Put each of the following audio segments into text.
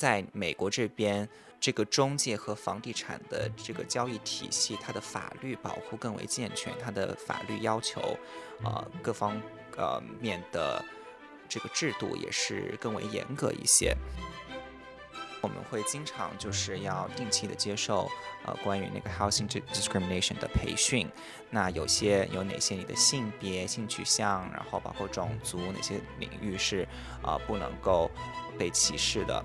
在美国这边，这个中介和房地产的这个交易体系，它的法律保护更为健全，它的法律要求，呃，各方呃面的这个制度也是更为严格一些。我们会经常就是要定期的接受呃关于那个 housing discrimination 的培训，那有些有哪些你的性别、性取向，然后包括种族哪些领域是啊不能够被歧视的。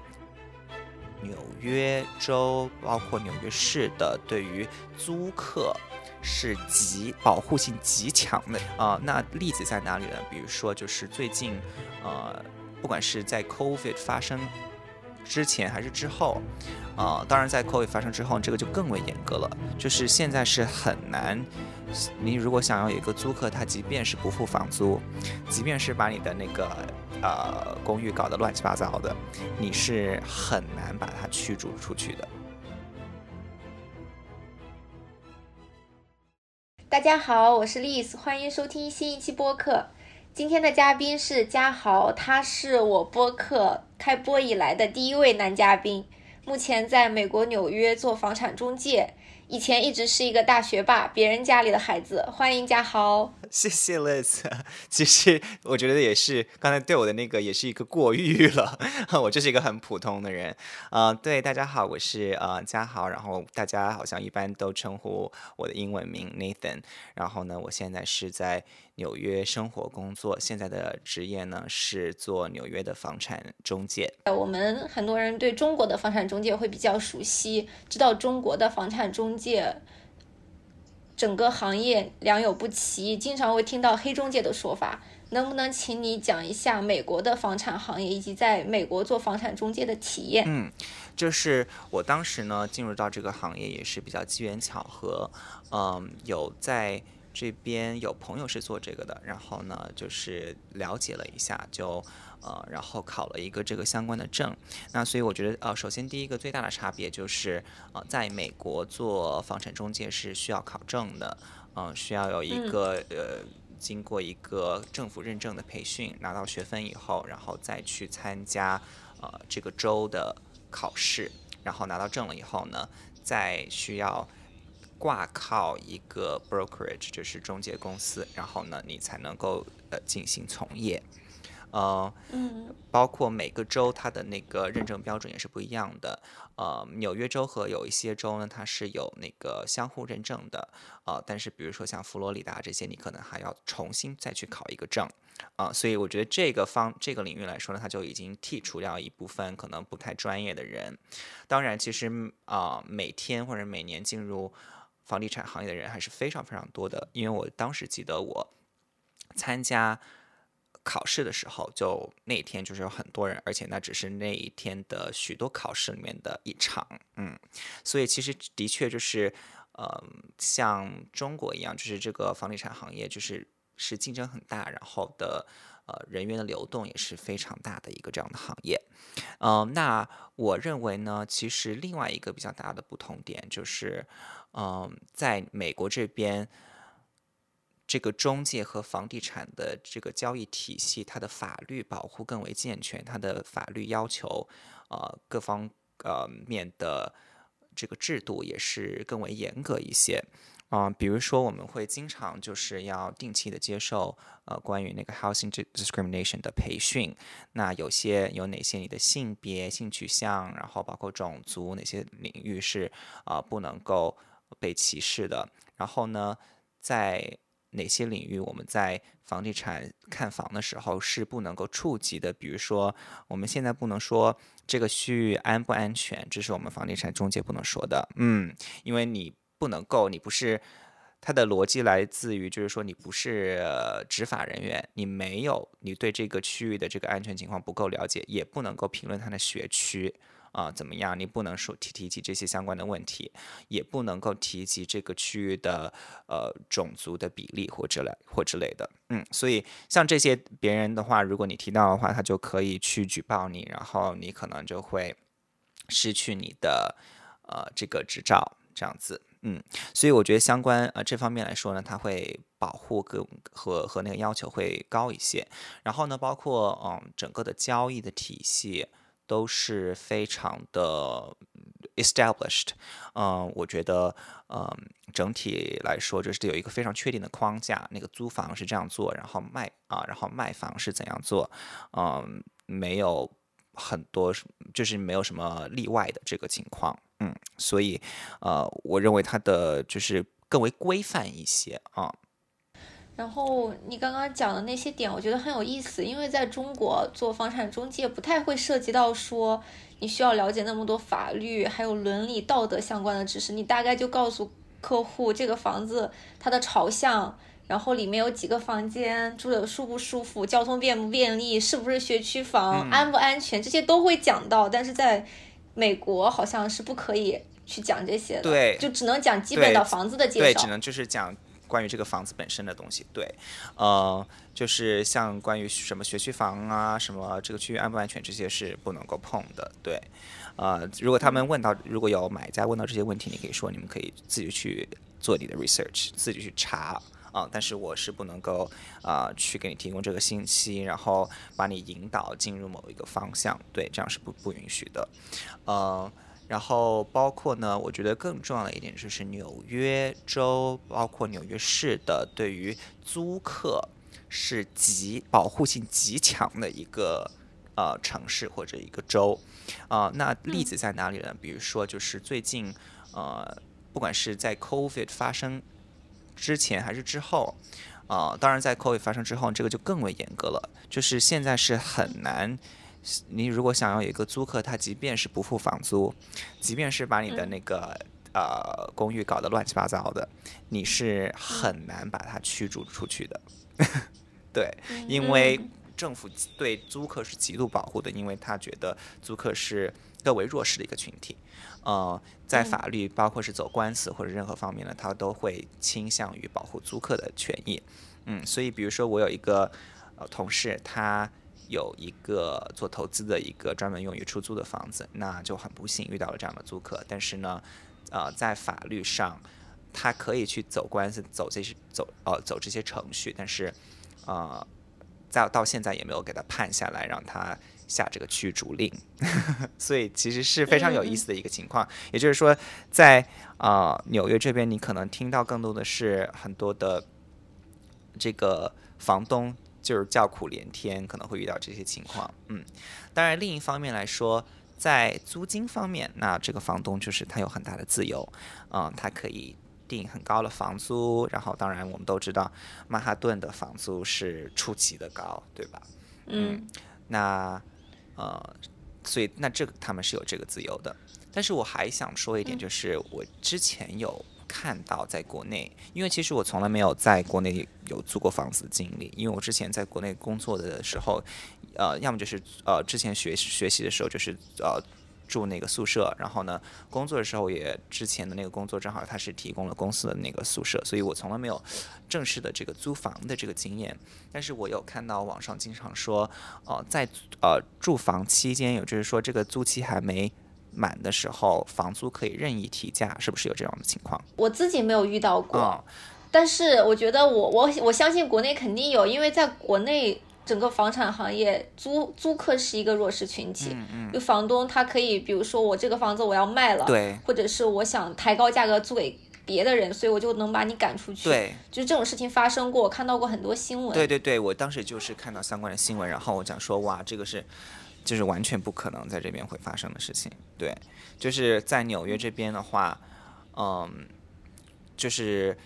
纽约州包括纽约市的对于租客是极保护性极强的啊。那例子在哪里呢？比如说就是最近呃不管是在 COVID 发生。之前还是之后，啊，当然在 COVID 发生之后，这个就更为严格了。就是现在是很难，你如果想要有一个租客，他即便是不付房租，即便是把你的那个呃公寓搞得乱七八糟的，你是很难把他驱逐出去的。大家好，我是 Liz，欢迎收听新一期播客。今天的嘉宾是嘉豪，他是我播客开播以来的第一位男嘉宾，目前在美国纽约做房产中介。以前一直是一个大学霸，别人家里的孩子。欢迎嘉豪，谢谢 Liz。其实我觉得也是，刚才对我的那个也是一个过誉了。我就是一个很普通的人。呃，对，大家好，我是呃嘉豪。然后大家好像一般都称呼我的英文名 Nathan。然后呢，我现在是在纽约生活工作，现在的职业呢是做纽约的房产中介。我们很多人对中国的房产中介会比较熟悉，知道中国的房产中。介整个行业良莠不齐，经常会听到黑中介的说法。能不能请你讲一下美国的房产行业以及在美国做房产中介的体验？嗯，就是我当时呢进入到这个行业也是比较机缘巧合，嗯，有在这边有朋友是做这个的，然后呢就是了解了一下就。呃，然后考了一个这个相关的证，那所以我觉得，呃，首先第一个最大的差别就是，呃，在美国做房产中介是需要考证的，嗯，需要有一个呃，经过一个政府认证的培训，拿到学分以后，然后再去参加呃这个州的考试，然后拿到证了以后呢，再需要挂靠一个 brokerage，就是中介公司，然后呢，你才能够呃进行从业。呃，嗯，包括每个州它的那个认证标准也是不一样的。呃，纽约州和有一些州呢，它是有那个相互认证的。呃，但是比如说像佛罗里达这些，你可能还要重新再去考一个证。啊，所以我觉得这个方这个领域来说呢，它就已经剔除掉一部分可能不太专业的人。当然，其实啊，每天或者每年进入房地产行业的人还是非常非常多的。因为我当时记得我参加。考试的时候，就那一天就是有很多人，而且那只是那一天的许多考试里面的一场，嗯，所以其实的确就是，呃，像中国一样，就是这个房地产行业就是是竞争很大，然后的呃人员的流动也是非常大的一个这样的行业，嗯，那我认为呢，其实另外一个比较大的不同点就是，嗯，在美国这边。这个中介和房地产的这个交易体系，它的法律保护更为健全，它的法律要求，呃，各方呃面的这个制度也是更为严格一些。啊，比如说我们会经常就是要定期的接受呃关于那个 housing discrimination 的培训，那有些有哪些你的性别、性取向，然后包括种族哪些领域是啊不能够被歧视的，然后呢，在哪些领域我们在房地产看房的时候是不能够触及的？比如说，我们现在不能说这个区域安不安全，这是我们房地产中介不能说的。嗯，因为你不能够，你不是它的逻辑来自于，就是说你不是呃执法人员，你没有你对这个区域的这个安全情况不够了解，也不能够评论它的学区。啊，怎么样？你不能说提提及这些相关的问题，也不能够提及这个区域的呃种族的比例或之类或之类的。嗯，所以像这些别人的话，如果你提到的话，他就可以去举报你，然后你可能就会失去你的呃这个执照这样子。嗯，所以我觉得相关呃这方面来说呢，它会保护更和和那个要求会高一些。然后呢，包括嗯整个的交易的体系。都是非常的 established。嗯，我觉得，嗯，整体来说就是有一个非常确定的框架，那个租房是这样做，然后卖啊，然后卖房是怎样做，嗯，没有很多，就是没有什么例外的这个情况。嗯，所以，呃，我认为它的就是更为规范一些啊。然后你刚刚讲的那些点，我觉得很有意思，因为在中国做房产中介不太会涉及到说你需要了解那么多法律还有伦理道德相关的知识，你大概就告诉客户这个房子它的朝向，然后里面有几个房间，住的舒不舒服，交通便不便利，是不是学区房，安不安全，这些都会讲到。但是在美国好像是不可以去讲这些的，对，就只能讲基本的房子的介绍，对，只能就是讲。关于这个房子本身的东西，对，呃，就是像关于什么学区房啊，什么这个区域安不安全，这些是不能够碰的，对，呃，如果他们问到，如果有买家问到这些问题，你可以说你们可以自己去做你的 research，自己去查啊，但是我是不能够啊去给你提供这个信息，然后把你引导进入某一个方向，对，这样是不不允许的，呃。然后包括呢，我觉得更重要的一点就是纽约州，包括纽约市的对于租客是极保护性极强的一个呃城市或者一个州，啊，那例子在哪里呢？比如说就是最近呃，不管是在 COVID 发生之前还是之后，啊，当然在 COVID 发生之后，这个就更为严格了，就是现在是很难。你如果想要有一个租客，他即便是不付房租，即便是把你的那个呃公寓搞得乱七八糟的，你是很难把他驱逐出去的。对，因为政府对租客是极度保护的，因为他觉得租客是更为弱势的一个群体。呃，在法律包括是走官司或者任何方面呢，他都会倾向于保护租客的权益。嗯，所以比如说我有一个呃同事，他。有一个做投资的一个专门用于出租的房子，那就很不幸遇到了这样的租客。但是呢，呃，在法律上，他可以去走官司，走这些走呃走这些程序，但是，呃，在到现在也没有给他判下来，让他下这个驱逐令。所以其实是非常有意思的一个情况。也就是说，在啊纽约这边，你可能听到更多的是很多的这个房东。就是叫苦连天，可能会遇到这些情况。嗯，当然，另一方面来说，在租金方面，那这个房东就是他有很大的自由，嗯，他可以定很高的房租。然后，当然我们都知道，曼哈顿的房租是出奇的高，对吧？嗯，那呃，所以那这个他们是有这个自由的。但是我还想说一点，就是我之前有。看到在国内，因为其实我从来没有在国内有租过房子的经历，因为我之前在国内工作的时候，呃，要么就是呃之前学学习的时候就是呃住那个宿舍，然后呢工作的时候也之前的那个工作正好他是提供了公司的那个宿舍，所以我从来没有正式的这个租房的这个经验。但是我有看到网上经常说，呃，在呃住房期间，也就是说这个租期还没。满的时候，房租可以任意提价，是不是有这样的情况？我自己没有遇到过，但是我觉得我我我相信国内肯定有，因为在国内整个房产行业，租租客是一个弱势群体，就房东他可以，比如说我这个房子我要卖了，对，或者是我想抬高价格租给别的人，所以我就能把你赶出去，对，就是这种事情发生过，我看到过很多新闻，对对对，我当时就是看到相关的新闻，然后我讲说哇，这个是。就是完全不可能在这边会发生的事情，对，就是在纽约这边的话，嗯，就是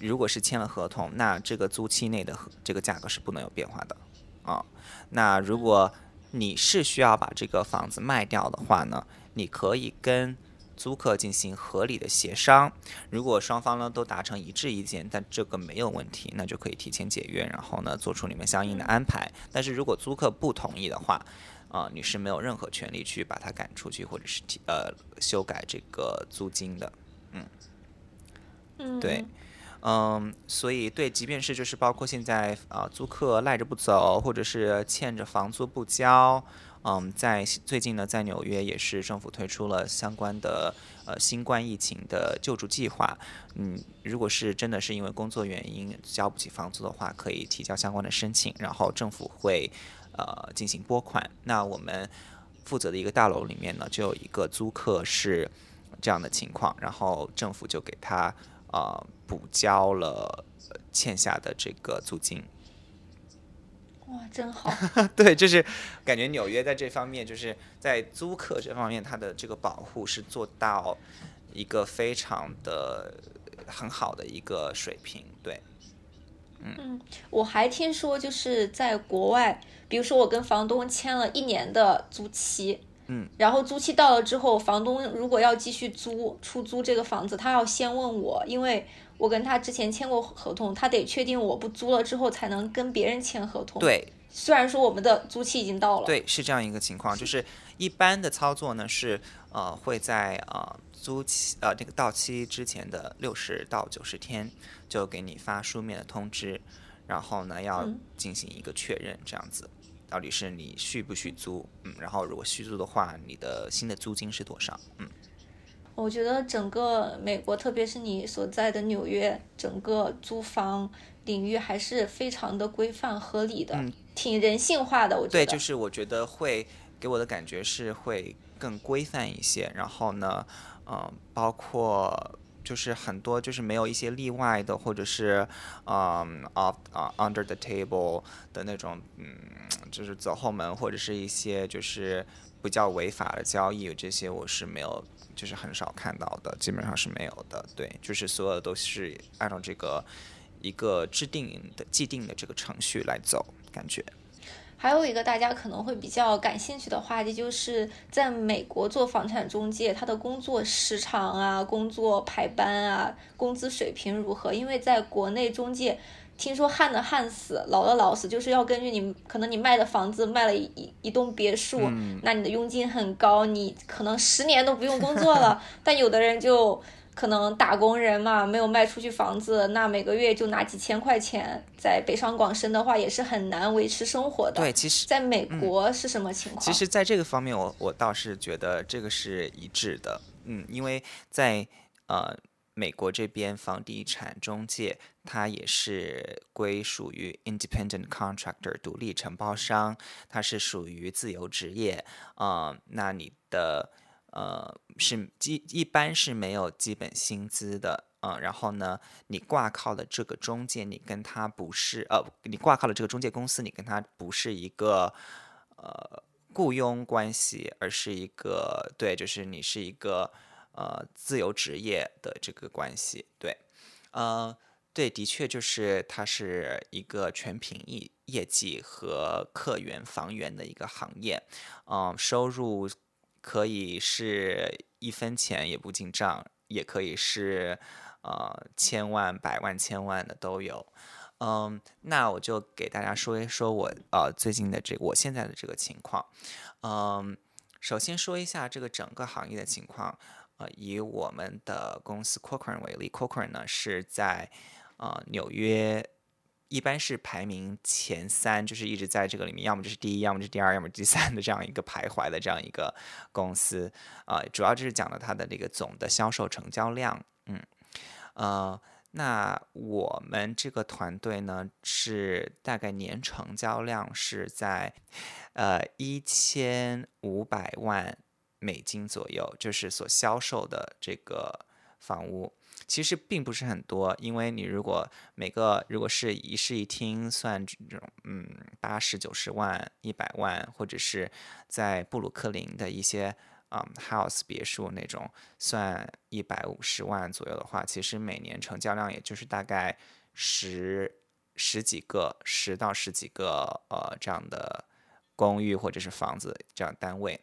如果是签了合同，那这个租期内的这个价格是不能有变化的啊。那如果你是需要把这个房子卖掉的话呢，你可以跟租客进行合理的协商，如果双方呢都达成一致意见，但这个没有问题，那就可以提前解约，然后呢做出你们相应的安排。但是如果租客不同意的话，啊，你是没有任何权利去把它赶出去，或者是提呃修改这个租金的，嗯，嗯，对，嗯，所以对，即便是就是包括现在啊，租客赖着不走，或者是欠着房租不交，嗯，在最近呢，在纽约也是政府推出了相关的呃新冠疫情的救助计划，嗯，如果是真的是因为工作原因交不起房租的话，可以提交相关的申请，然后政府会。呃，进行拨款。那我们负责的一个大楼里面呢，就有一个租客是这样的情况，然后政府就给他呃补交了欠下的这个租金。哇，真好！对，就是感觉纽约在这方面，就是在租客这方面，它的这个保护是做到一个非常的很好的一个水平。对，嗯，我还听说，就是在国外，比如说我跟房东签了一年的租期，嗯，然后租期到了之后，房东如果要继续租出租这个房子，他要先问我，因为。我跟他之前签过合同，他得确定我不租了之后才能跟别人签合同。对，虽然说我们的租期已经到了。对，是这样一个情况，就是一般的操作呢是呃会在呃租期呃这个到期之前的六十到九十天就给你发书面的通知，然后呢要进行一个确认，这样子到底是你续不续租，嗯，然后如果续租的话，你的新的租金是多少，嗯。我觉得整个美国，特别是你所在的纽约，整个租房领域还是非常的规范合理的，挺人性化的。我觉得对，就是我觉得会给我的感觉是会更规范一些。然后呢，嗯，包括就是很多就是没有一些例外的，或者是嗯，off 啊 under the table 的那种，嗯，就是走后门或者是一些就是比较违法的交易，这些我是没有。就是很少看到的，基本上是没有的。对，就是所有都是按照这个一个制定的既定的这个程序来走，感觉。还有一个大家可能会比较感兴趣的话题，就是在美国做房产中介，他的工作时长啊、工作排班啊、工资水平如何？因为在国内中介。听说旱的旱死，老的老死，就是要根据你可能你卖的房子卖了一一栋别墅，那你的佣金很高，你可能十年都不用工作了。但有的人就可能打工人嘛，没有卖出去房子，那每个月就拿几千块钱，在北上广深的话也是很难维持生活的。对，其实在美国是什么情况？其实，在这个方面，我我倒是觉得这个是一致的。嗯，因为在呃。美国这边房地产中介，它也是归属于 independent contractor 独立承包商，它是属于自由职业啊。那你的呃是基一般是没有基本薪资的嗯。然后呢，你挂靠的这个中介，你跟他不是呃，你挂靠的这个中介公司，你跟他不是一个呃雇佣关系，而是一个对，就是你是一个。呃，自由职业的这个关系，对，呃，对，的确就是它是一个全凭业业绩和客源房源的一个行业，嗯，收入可以是一分钱也不进账，也可以是呃千万、百万、千万的都有，嗯，那我就给大家说一说我呃最近的这我现在的这个情况，嗯，首先说一下这个整个行业的情况。呃，以我们的公司 Cochrane 为例，Cochrane 呢是在呃纽约，一般是排名前三，就是一直在这个里面，要么就是第一，要么是第二，要么第三的这样一个徘徊的这样一个公司。啊，主要就是讲了它的这个总的销售成交量。嗯，呃，那我们这个团队呢是大概年成交量是在呃一千五百万。美金左右，就是所销售的这个房屋，其实并不是很多，因为你如果每个如果是一室一厅算这种，嗯，八十九十万、一百万，或者是在布鲁克林的一些嗯 house 别墅那种算一百五十万左右的话，其实每年成交量也就是大概十十几个、十到十几个呃这样的公寓或者是房子这样单位。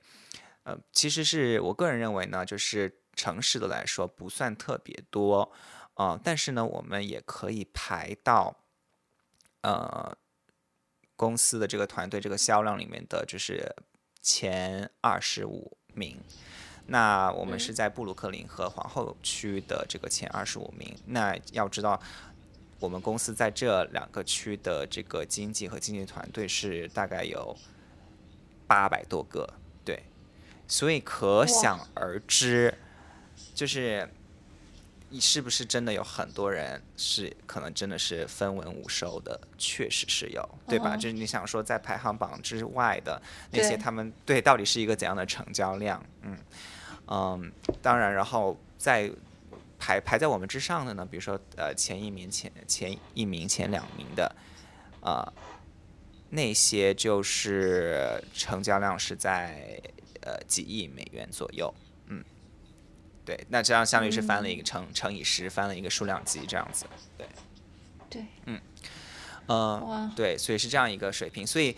呃，其实是我个人认为呢，就是城市的来说不算特别多，呃，但是呢，我们也可以排到呃公司的这个团队这个销量里面的就是前二十五名。那我们是在布鲁克林和皇后区的这个前二十五名。那要知道，我们公司在这两个区的这个经济和经济团队是大概有八百多个。对所以可想而知，就是你是不是真的有很多人是可能真的是分文无收的？确实是有，对吧？就是你想说在排行榜之外的那些，他们对到底是一个怎样的成交量？嗯嗯，当然，然后在排排在我们之上的呢，比如说呃前一名、前前一名、前两名的，啊，那些就是成交量是在呃几亿美元左右。对，那这样相当于是翻了一个乘乘以十，翻了一个数量级这样子。对，对，嗯，呃，对，所以是这样一个水平，所以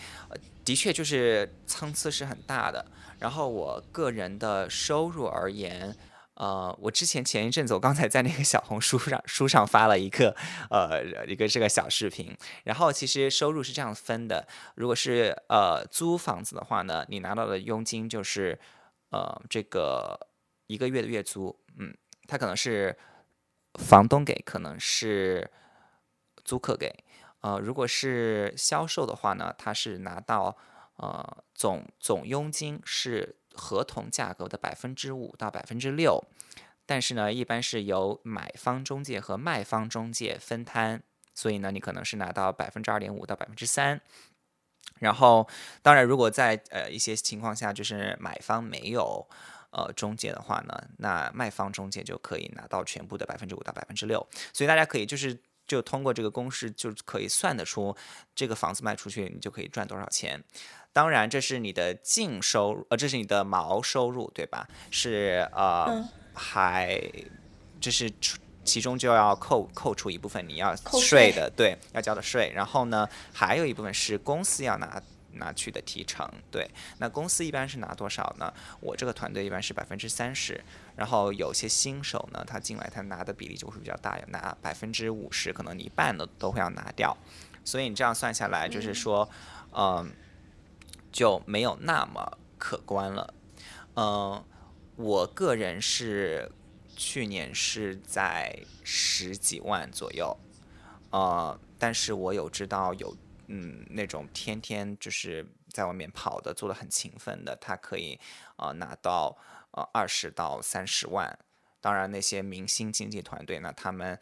的确就是参差是很大的。然后我个人的收入而言，呃，我之前前一阵子我刚才在那个小红书上书上发了一个呃一个这个小视频，然后其实收入是这样分的，如果是呃租房子的话呢，你拿到的佣金就是呃这个。一个月的月租，嗯，他可能是房东给，可能是租客给，呃，如果是销售的话呢，他是拿到呃总总佣金是合同价格的百分之五到百分之六，但是呢，一般是由买方中介和卖方中介分摊，所以呢，你可能是拿到百分之二点五到百分之三，然后当然，如果在呃一些情况下，就是买方没有。呃，中介的话呢，那卖方中介就可以拿到全部的百分之五到百分之六，所以大家可以就是就通过这个公式就可以算得出这个房子卖出去你就可以赚多少钱。当然这是你的净收入，呃，这是你的毛收入，对吧？是呃，还这是其中就要扣扣除一部分你要税的，对，要交的税。然后呢，还有一部分是公司要拿。拿去的提成，对，那公司一般是拿多少呢？我这个团队一般是百分之三十，然后有些新手呢，他进来他拿的比例就会比较大，要拿百分之五十，可能你一半的都会要拿掉，所以你这样算下来，就是说，嗯，就没有那么可观了。嗯，我个人是去年是在十几万左右，呃，但是我有知道有。嗯，那种天天就是在外面跑的，做的很勤奋的，他可以呃拿到呃二十到三十万。当然，那些明星经纪团队呢，他们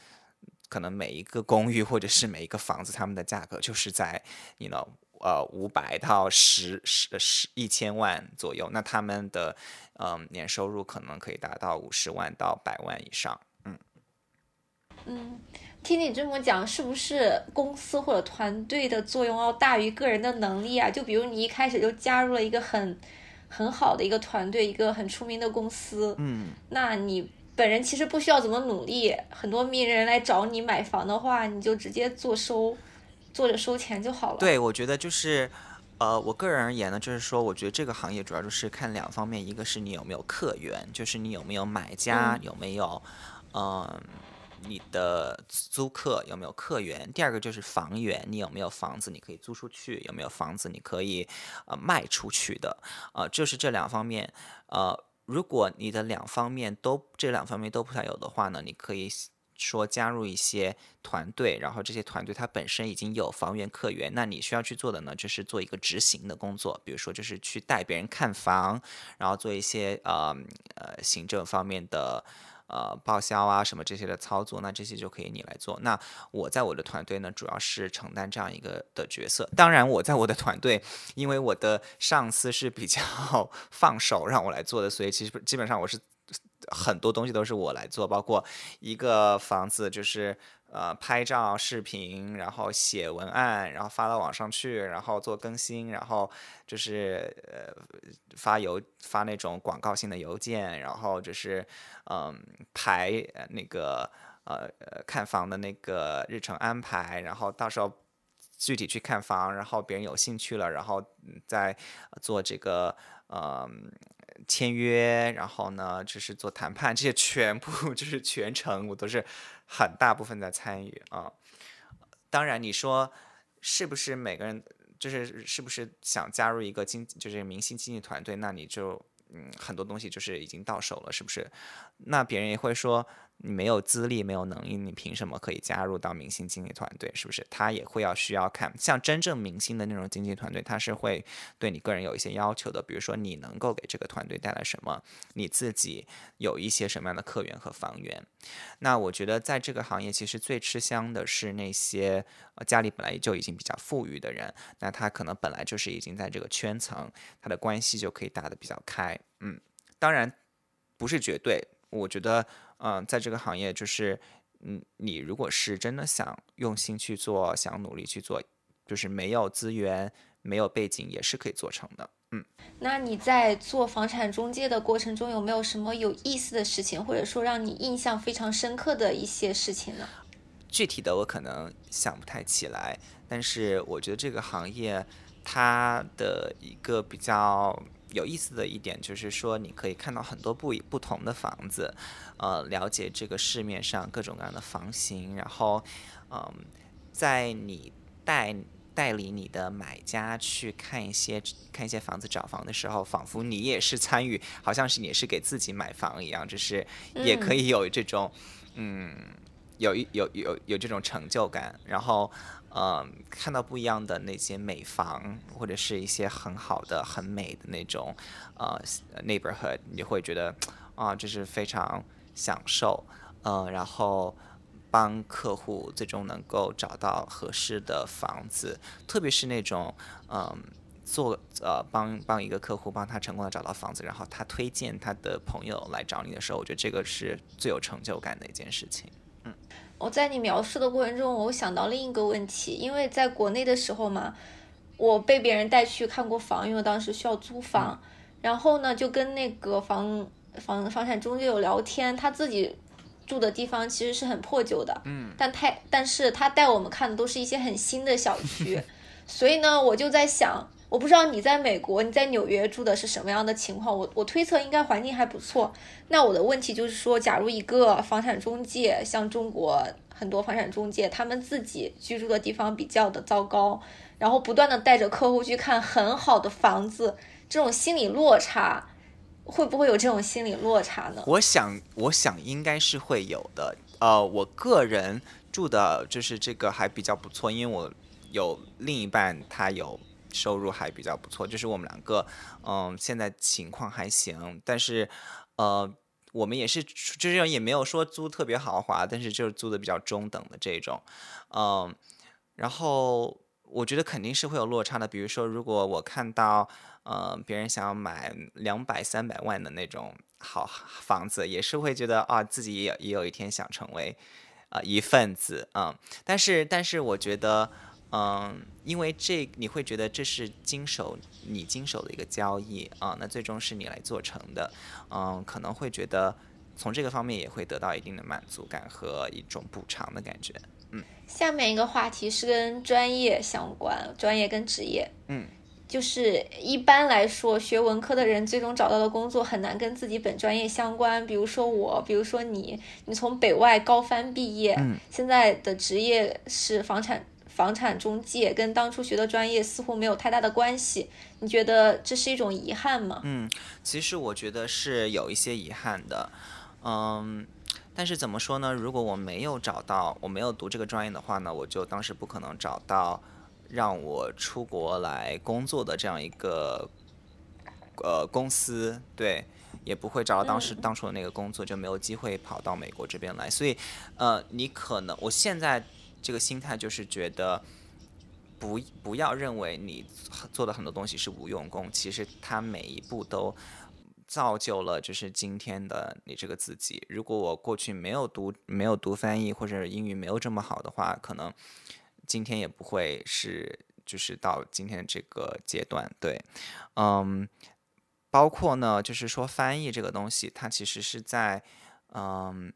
可能每一个公寓或者是每一个房子，他们的价格就是在你 know 呃五百到十十十一千万左右。那他们的嗯年收入可能可以达到五十万到百万以上。嗯嗯。听你这么讲，是不是公司或者团队的作用要大于个人的能力啊？就比如你一开始就加入了一个很很好的一个团队，一个很出名的公司，嗯，那你本人其实不需要怎么努力，很多名人来找你买房的话，你就直接做收，做着收钱就好了。对，我觉得就是，呃，我个人而言呢，就是说，我觉得这个行业主要就是看两方面，一个是你有没有客源，就是你有没有买家，有没有，嗯。你的租客有没有客源？第二个就是房源，你有没有房子你可以租出去？有没有房子你可以呃卖出去的？呃，就是这两方面。呃，如果你的两方面都这两方面都不太有的话呢，你可以说加入一些团队，然后这些团队它本身已经有房源客源，那你需要去做的呢，就是做一个执行的工作，比如说就是去带别人看房，然后做一些呃呃行政方面的。呃，报销啊，什么这些的操作，那这些就可以你来做。那我在我的团队呢，主要是承担这样一个的角色。当然，我在我的团队，因为我的上司是比较 放手让我来做的，所以其实基本上我是很多东西都是我来做，包括一个房子就是。呃，拍照、视频，然后写文案，然后发到网上去，然后做更新，然后就是呃发邮发那种广告性的邮件，然后就是嗯排那个呃看房的那个日程安排，然后到时候具体去看房，然后别人有兴趣了，然后再做这个嗯。签约，然后呢，就是做谈判，这些全部 就是全程，我都是很大部分在参与啊。当然，你说是不是每个人就是是不是想加入一个经就是明星经纪团队，那你就嗯很多东西就是已经到手了，是不是？那别人也会说，你没有资历、没有能力，你凭什么可以加入到明星经纪团队？是不是？他也会要需要看，像真正明星的那种经纪团队，他是会对你个人有一些要求的。比如说，你能够给这个团队带来什么？你自己有一些什么样的客源和房源？那我觉得，在这个行业，其实最吃香的是那些家里本来就已经比较富裕的人，那他可能本来就是已经在这个圈层，他的关系就可以打得比较开。嗯，当然不是绝对。我觉得，嗯，在这个行业，就是，嗯，你如果是真的想用心去做，想努力去做，就是没有资源、没有背景也是可以做成的。嗯，那你在做房产中介的过程中，有没有什么有意思的事情，或者说让你印象非常深刻的一些事情呢？具体的我可能想不太起来，但是我觉得这个行业它的一个比较。有意思的一点就是说，你可以看到很多不不同的房子，呃，了解这个市面上各种各样的房型，然后，嗯，在你带带领你的买家去看一些看一些房子找房的时候，仿佛你也是参与，好像是你是给自己买房一样，就是也可以有这种，嗯，有一有有有这种成就感，然后。嗯，看到不一样的那些美房，或者是一些很好的、很美的那种呃 neighborhood，你会觉得啊，这是非常享受。嗯，然后帮客户最终能够找到合适的房子，特别是那种嗯，做呃帮帮一个客户帮他成功的找到房子，然后他推荐他的朋友来找你的时候，我觉得这个是最有成就感的一件事情。我在你描述的过程中，我想到另一个问题，因为在国内的时候嘛，我被别人带去看过房，因为当时需要租房，然后呢，就跟那个房房房产中介有聊天，他自己住的地方其实是很破旧的，嗯，但太但是他带我们看的都是一些很新的小区，所以呢，我就在想。我不知道你在美国，你在纽约住的是什么样的情况？我我推测应该环境还不错。那我的问题就是说，假如一个房产中介，像中国很多房产中介，他们自己居住的地方比较的糟糕，然后不断的带着客户去看很好的房子，这种心理落差，会不会有这种心理落差呢？我想，我想应该是会有的。呃，我个人住的就是这个还比较不错，因为我有另一半，他有。收入还比较不错，就是我们两个，嗯，现在情况还行，但是，呃，我们也是，就是也没有说租特别豪华，但是就是租的比较中等的这种，嗯，然后我觉得肯定是会有落差的，比如说如果我看到，呃，别人想要买两百三百万的那种好房子，也是会觉得啊，自己也也有一天想成为，呃，一份子，嗯，但是但是我觉得。嗯，因为这你会觉得这是经手你经手的一个交易啊，那最终是你来做成的，嗯，可能会觉得从这个方面也会得到一定的满足感和一种补偿的感觉。嗯，下面一个话题是跟专业相关，专业跟职业，嗯，就是一般来说学文科的人最终找到的工作很难跟自己本专业相关，比如说我，比如说你，你从北外高翻毕业，嗯，现在的职业是房产。房产中介跟当初学的专业似乎没有太大的关系，你觉得这是一种遗憾吗？嗯，其实我觉得是有一些遗憾的，嗯，但是怎么说呢？如果我没有找到，我没有读这个专业的话呢，我就当时不可能找到让我出国来工作的这样一个呃公司，对，也不会找到当时当初的那个工作，就没有机会跑到美国这边来。所以，呃，你可能我现在。这个心态就是觉得，不不要认为你做的很多东西是无用功，其实它每一步都造就了就是今天的你这个自己。如果我过去没有读没有读翻译或者英语没有这么好的话，可能今天也不会是就是到今天这个阶段。对，嗯，包括呢，就是说翻译这个东西，它其实是在嗯，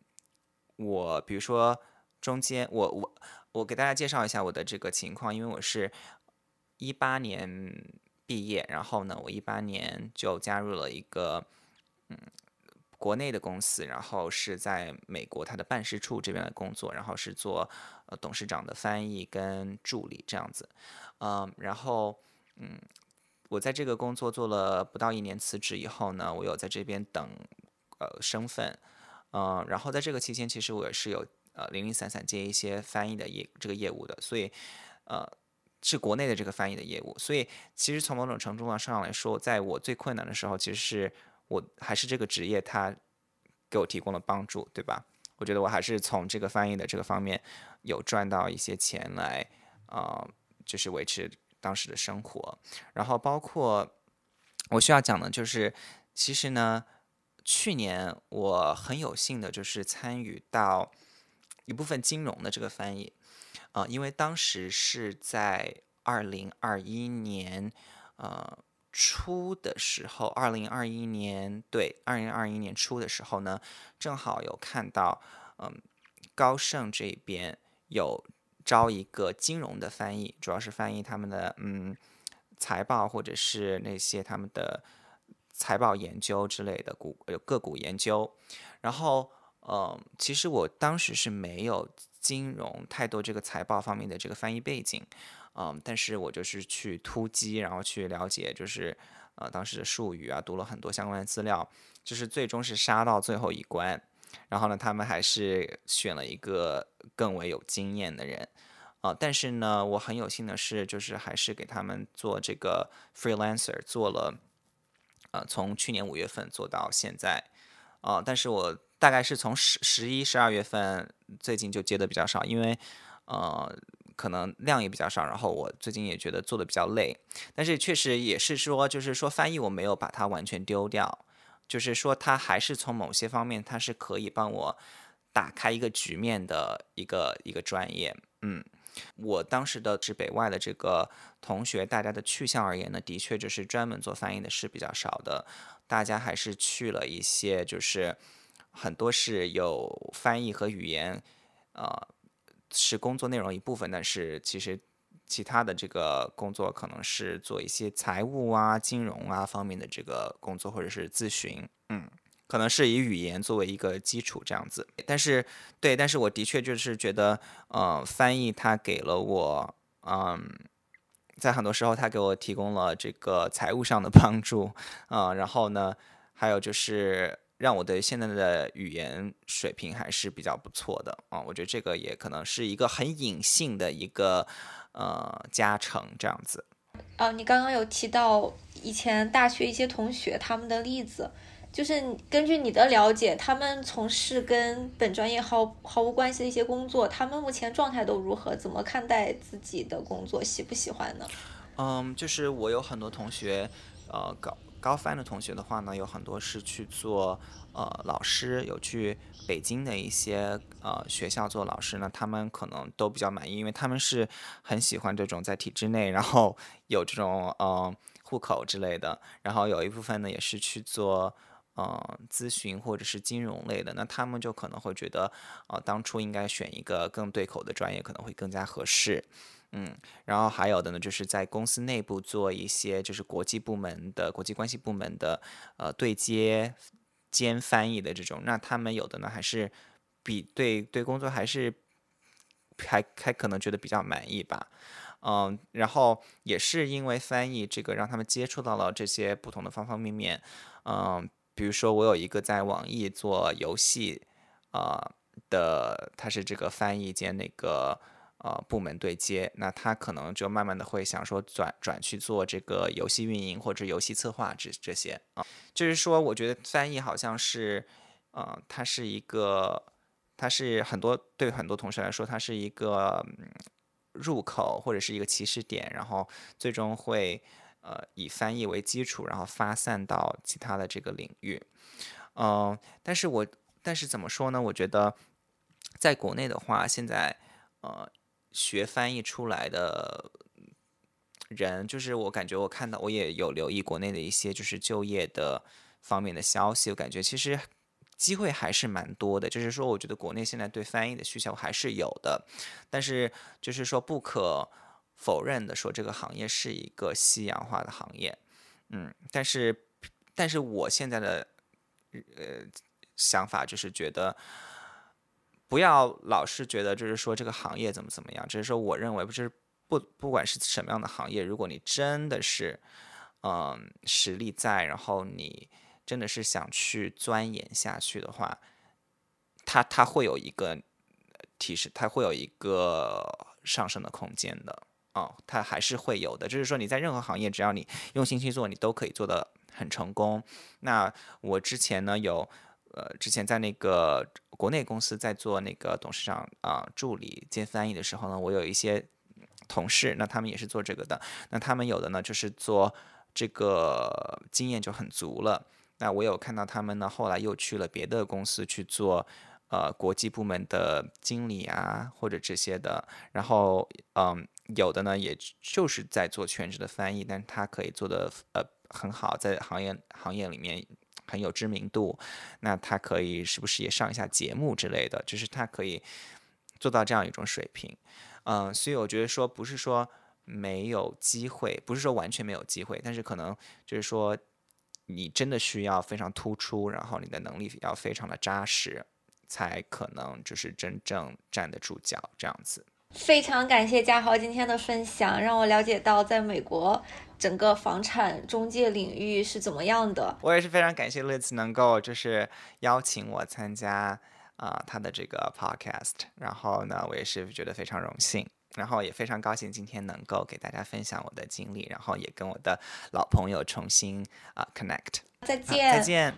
我比如说。中间，我我我给大家介绍一下我的这个情况，因为我是一八年毕业，然后呢，我一八年就加入了一个嗯国内的公司，然后是在美国它的办事处这边的工作，然后是做呃董事长的翻译跟助理这样子，嗯，然后嗯我在这个工作做了不到一年辞职以后呢，我有在这边等呃身份。嗯，然后在这个期间，其实我也是有呃零零散散接一些翻译的业这个业务的，所以呃是国内的这个翻译的业务，所以其实从某种程度上来说，在我最困难的时候，其实是我还是这个职业它给我提供了帮助，对吧？我觉得我还是从这个翻译的这个方面有赚到一些钱来，啊，就是维持当时的生活。然后包括我需要讲的，就是其实呢，去年我很有幸的就是参与到一部分金融的这个翻译，啊，因为当时是在二零二一年，呃。初的时候，二零二一年对，二零二一年初的时候呢，正好有看到，嗯，高盛这边有招一个金融的翻译，主要是翻译他们的嗯财报或者是那些他们的财报研究之类的股有个股研究。然后，嗯，其实我当时是没有金融太多这个财报方面的这个翻译背景。嗯，但是我就是去突击，然后去了解，就是呃当时的术语啊，读了很多相关的资料，就是最终是杀到最后一关，然后呢，他们还是选了一个更为有经验的人，啊，但是呢，我很有幸的是，就是还是给他们做这个 freelancer，做了，呃，从去年五月份做到现在，啊，但是我大概是从十十一、十二月份最近就接的比较少，因为，呃。可能量也比较少，然后我最近也觉得做的比较累，但是确实也是说，就是说翻译我没有把它完全丢掉，就是说它还是从某些方面它是可以帮我打开一个局面的一个一个专业。嗯，我当时的指北外的这个同学，大家的去向而言呢，的确就是专门做翻译的是比较少的，大家还是去了一些就是很多是有翻译和语言，呃。是工作内容一部分，但是其实其他的这个工作可能是做一些财务啊、金融啊方面的这个工作，或者是咨询，嗯，可能是以语言作为一个基础这样子。但是对，但是我的确就是觉得，呃，翻译它给了我，嗯，在很多时候它给我提供了这个财务上的帮助，啊，然后呢，还有就是。让我的现在的语言水平还是比较不错的啊，我觉得这个也可能是一个很隐性的一个呃加成这样子。哦，你刚刚有提到以前大学一些同学他们的例子，就是根据你的了解，他们从事跟本专业毫毫无关系的一些工作，他们目前状态都如何？怎么看待自己的工作？喜不喜欢呢？嗯，就是我有很多同学，呃，搞。高翻的同学的话呢，有很多是去做呃老师，有去北京的一些呃学校做老师呢，他们可能都比较满意，因为他们是很喜欢这种在体制内，然后有这种呃户口之类的。然后有一部分呢也是去做嗯咨询或者是金融类的，那他们就可能会觉得呃当初应该选一个更对口的专业可能会更加合适。嗯，然后还有的呢，就是在公司内部做一些就是国际部门的国际关系部门的呃对接兼翻译的这种，那他们有的呢还是比对对工作还是还还可能觉得比较满意吧，嗯，然后也是因为翻译这个让他们接触到了这些不同的方方面面，嗯，比如说我有一个在网易做游戏啊的，他是这个翻译兼那个。呃，部门对接，那他可能就慢慢的会想说转转去做这个游戏运营或者游戏策划这这些啊，就是说，我觉得翻译好像是，呃，它是一个，它是很多对很多同事来说，它是一个入口或者是一个起始点，然后最终会呃以翻译为基础，然后发散到其他的这个领域，嗯，但是我但是怎么说呢？我觉得在国内的话，现在呃。学翻译出来的人，就是我感觉我看到我也有留意国内的一些就是就业的方面的消息，我感觉其实机会还是蛮多的。就是说，我觉得国内现在对翻译的需求还是有的，但是就是说不可否认的说，这个行业是一个夕阳化的行业。嗯，但是但是我现在的呃想法就是觉得。不要老是觉得就是说这个行业怎么怎么样，只是说我认为不是不不管是什么样的行业，如果你真的是嗯实力在，然后你真的是想去钻研下去的话，它它会有一个提示，它会有一个上升的空间的。哦，它还是会有的。就是说你在任何行业，只要你用心去做，你都可以做得很成功。那我之前呢有。呃，之前在那个国内公司在做那个董事长啊助理兼翻译的时候呢，我有一些同事，那他们也是做这个的。那他们有的呢就是做这个经验就很足了。那我有看到他们呢，后来又去了别的公司去做呃国际部门的经理啊或者这些的。然后嗯，有的呢也就是在做全职的翻译，但是他可以做的呃很好，在行业行业里面。很有知名度，那他可以是不是也上一下节目之类的？就是他可以做到这样一种水平，嗯，所以我觉得说不是说没有机会，不是说完全没有机会，但是可能就是说你真的需要非常突出，然后你的能力要非常的扎实，才可能就是真正站得住脚这样子。非常感谢嘉豪今天的分享，让我了解到在美国整个房产中介领域是怎么样的。我也是非常感谢 Liz 能够就是邀请我参加啊他的这个 podcast，然后呢我也是觉得非常荣幸，然后也非常高兴今天能够给大家分享我的经历，然后也跟我的老朋友重新啊 connect。再见，再见。